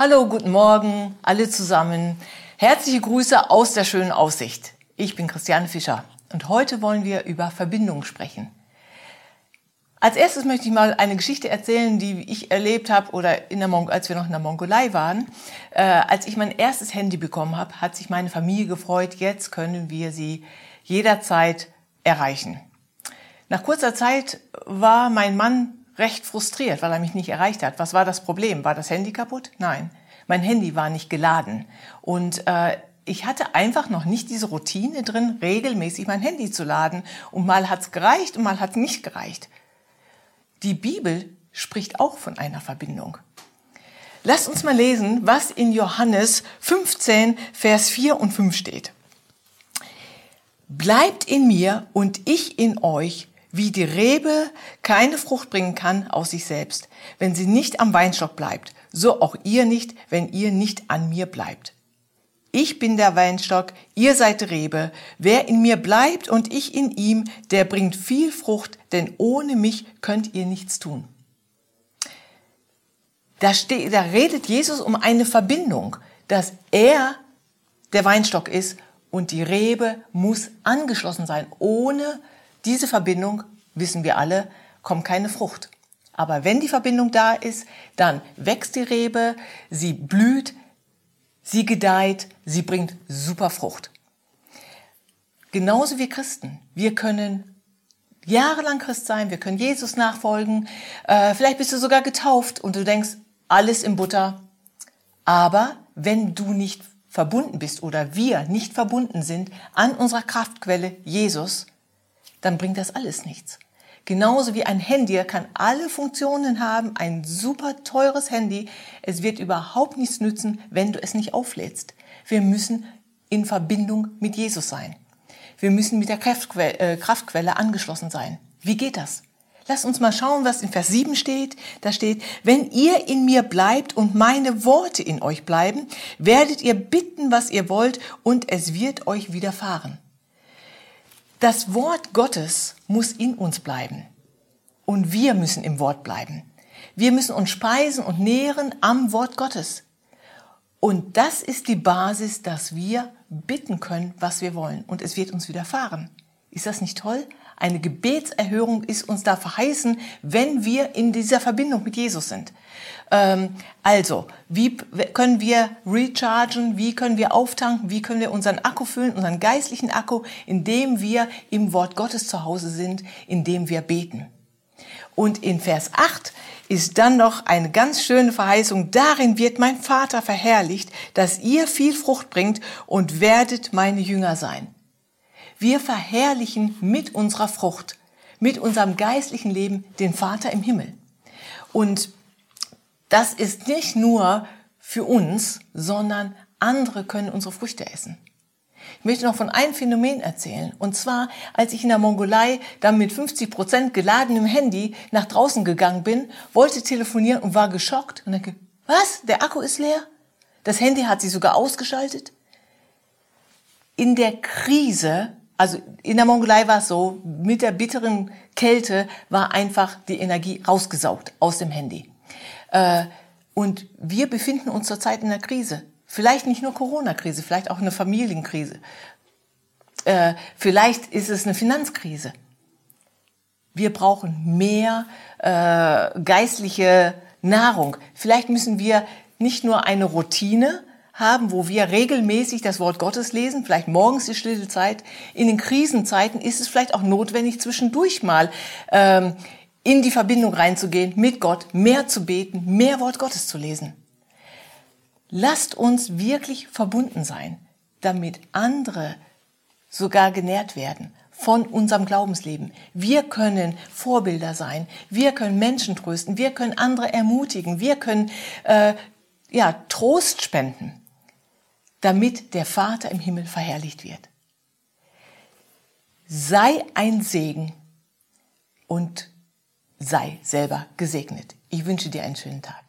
Hallo, guten Morgen, alle zusammen. Herzliche Grüße aus der schönen Aussicht. Ich bin Christiane Fischer und heute wollen wir über Verbindung sprechen. Als erstes möchte ich mal eine Geschichte erzählen, die ich erlebt habe oder in der Mong als wir noch in der Mongolei waren. Äh, als ich mein erstes Handy bekommen habe, hat sich meine Familie gefreut. Jetzt können wir sie jederzeit erreichen. Nach kurzer Zeit war mein Mann recht frustriert, weil er mich nicht erreicht hat. Was war das Problem? War das Handy kaputt? Nein, mein Handy war nicht geladen. Und äh, ich hatte einfach noch nicht diese Routine drin, regelmäßig mein Handy zu laden. Und mal hat's gereicht und mal hat's nicht gereicht. Die Bibel spricht auch von einer Verbindung. Lasst uns mal lesen, was in Johannes 15, Vers 4 und 5 steht. Bleibt in mir und ich in euch, wie die Rebe keine Frucht bringen kann aus sich selbst, wenn sie nicht am Weinstock bleibt, so auch ihr nicht, wenn ihr nicht an mir bleibt. Ich bin der Weinstock, ihr seid Rebe. Wer in mir bleibt und ich in ihm, der bringt viel Frucht, denn ohne mich könnt ihr nichts tun. Da, steht, da redet Jesus um eine Verbindung, dass er der Weinstock ist und die Rebe muss angeschlossen sein. Ohne diese Verbindung, wissen wir alle, kommt keine Frucht. Aber wenn die Verbindung da ist, dann wächst die Rebe, sie blüht, sie gedeiht, sie bringt super Frucht. Genauso wie Christen. Wir können jahrelang Christ sein, wir können Jesus nachfolgen, äh, vielleicht bist du sogar getauft und du denkst, alles in Butter. Aber wenn du nicht verbunden bist oder wir nicht verbunden sind an unserer Kraftquelle Jesus, dann bringt das alles nichts. Genauso wie ein Handy kann alle Funktionen haben, ein super teures Handy. Es wird überhaupt nichts nützen, wenn du es nicht auflädst. Wir müssen in Verbindung mit Jesus sein. Wir müssen mit der Kraftquelle, äh, Kraftquelle angeschlossen sein. Wie geht das? Lass uns mal schauen, was in Vers 7 steht. Da steht, wenn ihr in mir bleibt und meine Worte in euch bleiben, werdet ihr bitten, was ihr wollt, und es wird euch widerfahren. Das Wort Gottes muss in uns bleiben. Und wir müssen im Wort bleiben. Wir müssen uns speisen und nähren am Wort Gottes. Und das ist die Basis, dass wir bitten können, was wir wollen. Und es wird uns widerfahren. Ist das nicht toll? Eine Gebetserhörung ist uns da verheißen, wenn wir in dieser Verbindung mit Jesus sind. Ähm, also, wie können wir rechargen? Wie können wir auftanken? Wie können wir unseren Akku füllen, unseren geistlichen Akku, indem wir im Wort Gottes zu Hause sind, indem wir beten? Und in Vers 8 ist dann noch eine ganz schöne Verheißung. Darin wird mein Vater verherrlicht, dass ihr viel Frucht bringt und werdet meine Jünger sein. Wir verherrlichen mit unserer Frucht, mit unserem geistlichen Leben den Vater im Himmel. Und das ist nicht nur für uns, sondern andere können unsere Früchte essen. Ich möchte noch von einem Phänomen erzählen. Und zwar, als ich in der Mongolei dann mit 50 Prozent geladenem Handy nach draußen gegangen bin, wollte telefonieren und war geschockt und denke, was? Der Akku ist leer? Das Handy hat sich sogar ausgeschaltet? In der Krise also in der Mongolei war es so, mit der bitteren Kälte war einfach die Energie rausgesaugt aus dem Handy. Äh, und wir befinden uns zurzeit in einer Krise. Vielleicht nicht nur Corona-Krise, vielleicht auch eine Familienkrise. Äh, vielleicht ist es eine Finanzkrise. Wir brauchen mehr äh, geistliche Nahrung. Vielleicht müssen wir nicht nur eine Routine haben, wo wir regelmäßig das Wort Gottes lesen, vielleicht morgens die stille Zeit. In den Krisenzeiten ist es vielleicht auch notwendig, zwischendurch mal ähm, in die Verbindung reinzugehen mit Gott, mehr zu beten, mehr Wort Gottes zu lesen. Lasst uns wirklich verbunden sein, damit andere sogar genährt werden von unserem Glaubensleben. Wir können Vorbilder sein, wir können Menschen trösten, wir können andere ermutigen, wir können äh, ja Trost spenden damit der Vater im Himmel verherrlicht wird. Sei ein Segen und sei selber gesegnet. Ich wünsche dir einen schönen Tag.